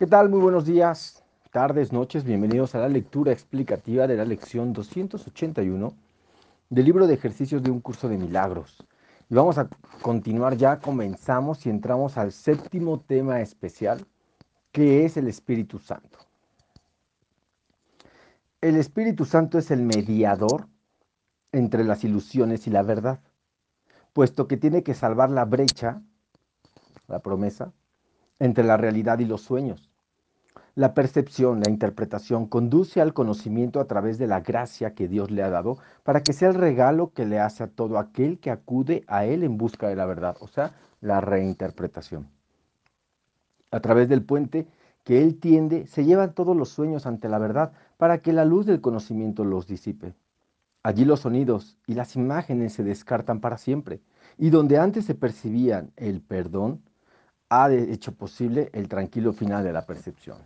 ¿Qué tal? Muy buenos días, tardes, noches. Bienvenidos a la lectura explicativa de la lección 281 del libro de ejercicios de un curso de milagros. Y vamos a continuar ya, comenzamos y entramos al séptimo tema especial, que es el Espíritu Santo. El Espíritu Santo es el mediador entre las ilusiones y la verdad, puesto que tiene que salvar la brecha, la promesa, entre la realidad y los sueños. La percepción, la interpretación, conduce al conocimiento a través de la gracia que Dios le ha dado para que sea el regalo que le hace a todo aquel que acude a Él en busca de la verdad, o sea, la reinterpretación. A través del puente que Él tiende, se llevan todos los sueños ante la verdad para que la luz del conocimiento los disipe. Allí los sonidos y las imágenes se descartan para siempre, y donde antes se percibían el perdón, ha hecho posible el tranquilo final de la percepción.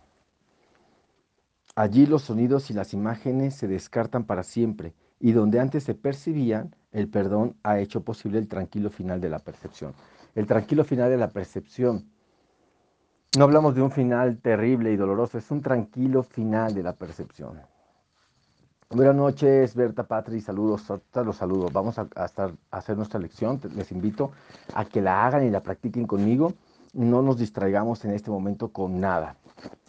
Allí los sonidos y las imágenes se descartan para siempre, y donde antes se percibían, el perdón ha hecho posible el tranquilo final de la percepción. El tranquilo final de la percepción. No hablamos de un final terrible y doloroso, es un tranquilo final de la percepción. Buenas noches, Berta, Patri, saludos, los saludos. Vamos a, hacer nuestra lección. Les invito a que la hagan y la practiquen conmigo no nos distraigamos en este momento con nada.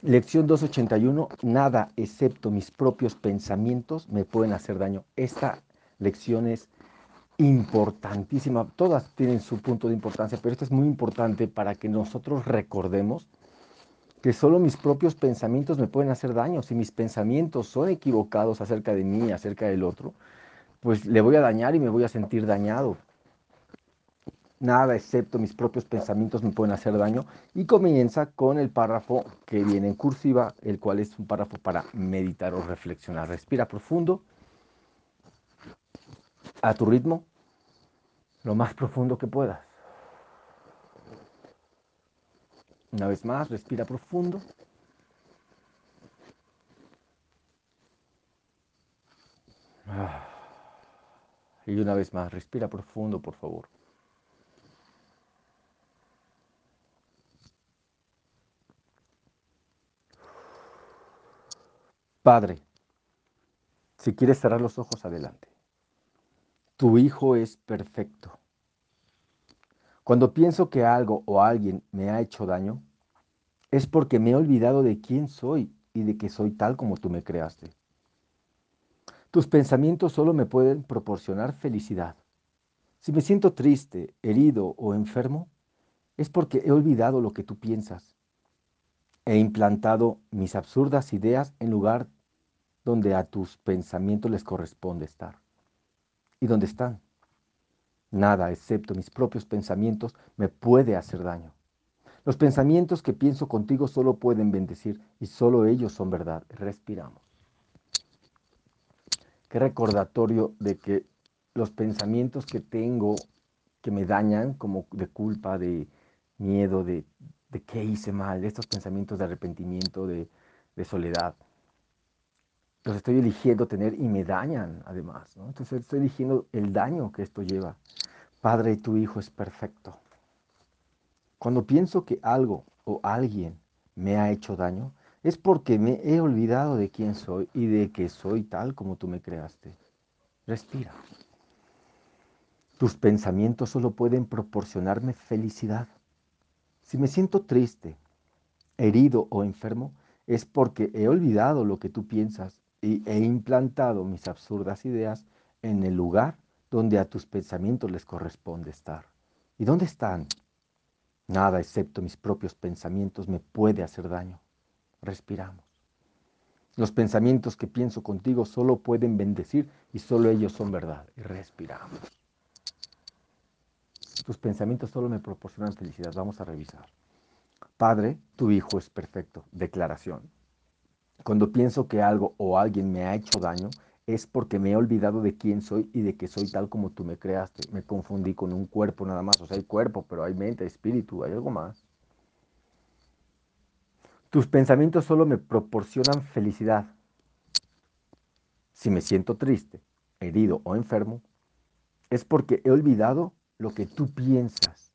Lección 281, nada excepto mis propios pensamientos me pueden hacer daño. Esta lección es importantísima, todas tienen su punto de importancia, pero esta es muy importante para que nosotros recordemos que solo mis propios pensamientos me pueden hacer daño. Si mis pensamientos son equivocados acerca de mí, acerca del otro, pues le voy a dañar y me voy a sentir dañado nada excepto mis propios pensamientos me pueden hacer daño. Y comienza con el párrafo que viene en cursiva, el cual es un párrafo para meditar o reflexionar. Respira profundo, a tu ritmo, lo más profundo que puedas. Una vez más, respira profundo. Ah. Y una vez más, respira profundo, por favor. Padre, si quieres cerrar los ojos, adelante. Tu Hijo es perfecto. Cuando pienso que algo o alguien me ha hecho daño, es porque me he olvidado de quién soy y de que soy tal como tú me creaste. Tus pensamientos solo me pueden proporcionar felicidad. Si me siento triste, herido o enfermo, es porque he olvidado lo que tú piensas. He implantado mis absurdas ideas en lugar donde a tus pensamientos les corresponde estar. ¿Y dónde están? Nada, excepto mis propios pensamientos, me puede hacer daño. Los pensamientos que pienso contigo solo pueden bendecir y solo ellos son verdad. Respiramos. Qué recordatorio de que los pensamientos que tengo que me dañan, como de culpa, de miedo, de, de qué hice mal, estos pensamientos de arrepentimiento, de, de soledad, los estoy eligiendo tener y me dañan además. ¿no? Entonces estoy eligiendo el daño que esto lleva. Padre, tu Hijo es perfecto. Cuando pienso que algo o alguien me ha hecho daño, es porque me he olvidado de quién soy y de que soy tal como tú me creaste. Respira. Tus pensamientos solo pueden proporcionarme felicidad. Si me siento triste, herido o enfermo, es porque he olvidado lo que tú piensas y he implantado mis absurdas ideas en el lugar donde a tus pensamientos les corresponde estar. ¿Y dónde están? Nada excepto mis propios pensamientos me puede hacer daño. Respiramos. Los pensamientos que pienso contigo solo pueden bendecir y solo ellos son verdad. Y respiramos. Tus pensamientos solo me proporcionan felicidad. Vamos a revisar. Padre, tu Hijo es perfecto. Declaración. Cuando pienso que algo o alguien me ha hecho daño, es porque me he olvidado de quién soy y de que soy tal como tú me creaste. Me confundí con un cuerpo nada más. O sea, hay cuerpo, pero hay mente, espíritu, hay algo más. Tus pensamientos solo me proporcionan felicidad. Si me siento triste, herido o enfermo, es porque he olvidado lo que tú piensas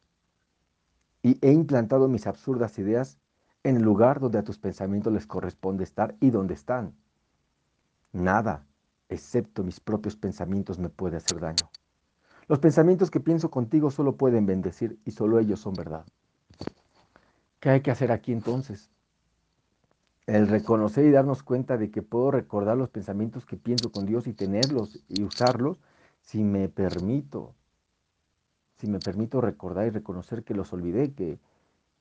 y he implantado mis absurdas ideas en el lugar donde a tus pensamientos les corresponde estar y donde están. Nada, excepto mis propios pensamientos, me puede hacer daño. Los pensamientos que pienso contigo solo pueden bendecir y solo ellos son verdad. ¿Qué hay que hacer aquí entonces? El reconocer y darnos cuenta de que puedo recordar los pensamientos que pienso con Dios y tenerlos y usarlos si me permito, si me permito recordar y reconocer que los olvidé,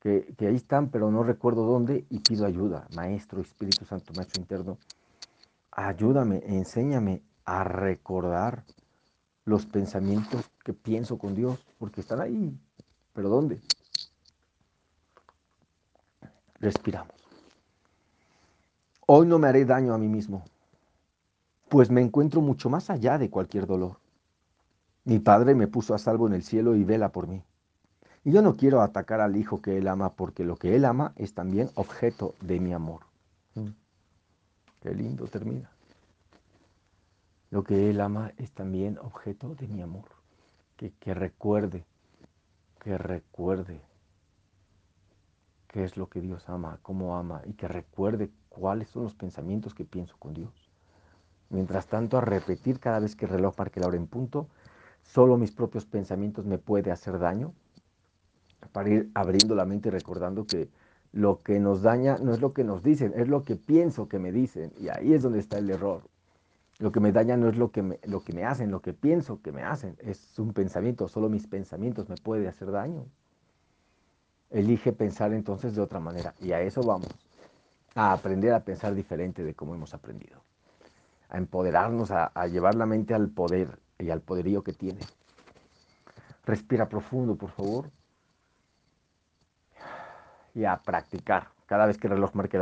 que, ahí están, pero no recuerdo dónde y pido ayuda. Maestro, Espíritu Santo, Maestro interno, ayúdame, enséñame a recordar los pensamientos que pienso con Dios, porque están ahí, pero ¿dónde? Respiramos. Hoy no me haré daño a mí mismo, pues me encuentro mucho más allá de cualquier dolor. Mi Padre me puso a salvo en el cielo y vela por mí. Y yo no quiero atacar al hijo que él ama porque lo que él ama es también objeto de mi amor. Mm. Qué lindo termina. Lo que él ama es también objeto de mi amor. Que, que recuerde, que recuerde qué es lo que Dios ama, cómo ama y que recuerde cuáles son los pensamientos que pienso con Dios. Mientras tanto, a repetir cada vez que el reloj marque la hora en punto, solo mis propios pensamientos me puede hacer daño, para ir abriendo la mente y recordando que lo que nos daña no es lo que nos dicen, es lo que pienso que me dicen. Y ahí es donde está el error. Lo que me daña no es lo que me, lo que me hacen, lo que pienso que me hacen. Es un pensamiento, solo mis pensamientos me pueden hacer daño. Elige pensar entonces de otra manera. Y a eso vamos, a aprender a pensar diferente de cómo hemos aprendido. A empoderarnos, a, a llevar la mente al poder y al poderío que tiene. Respira profundo, por favor y a practicar. Cada vez que el reloj marque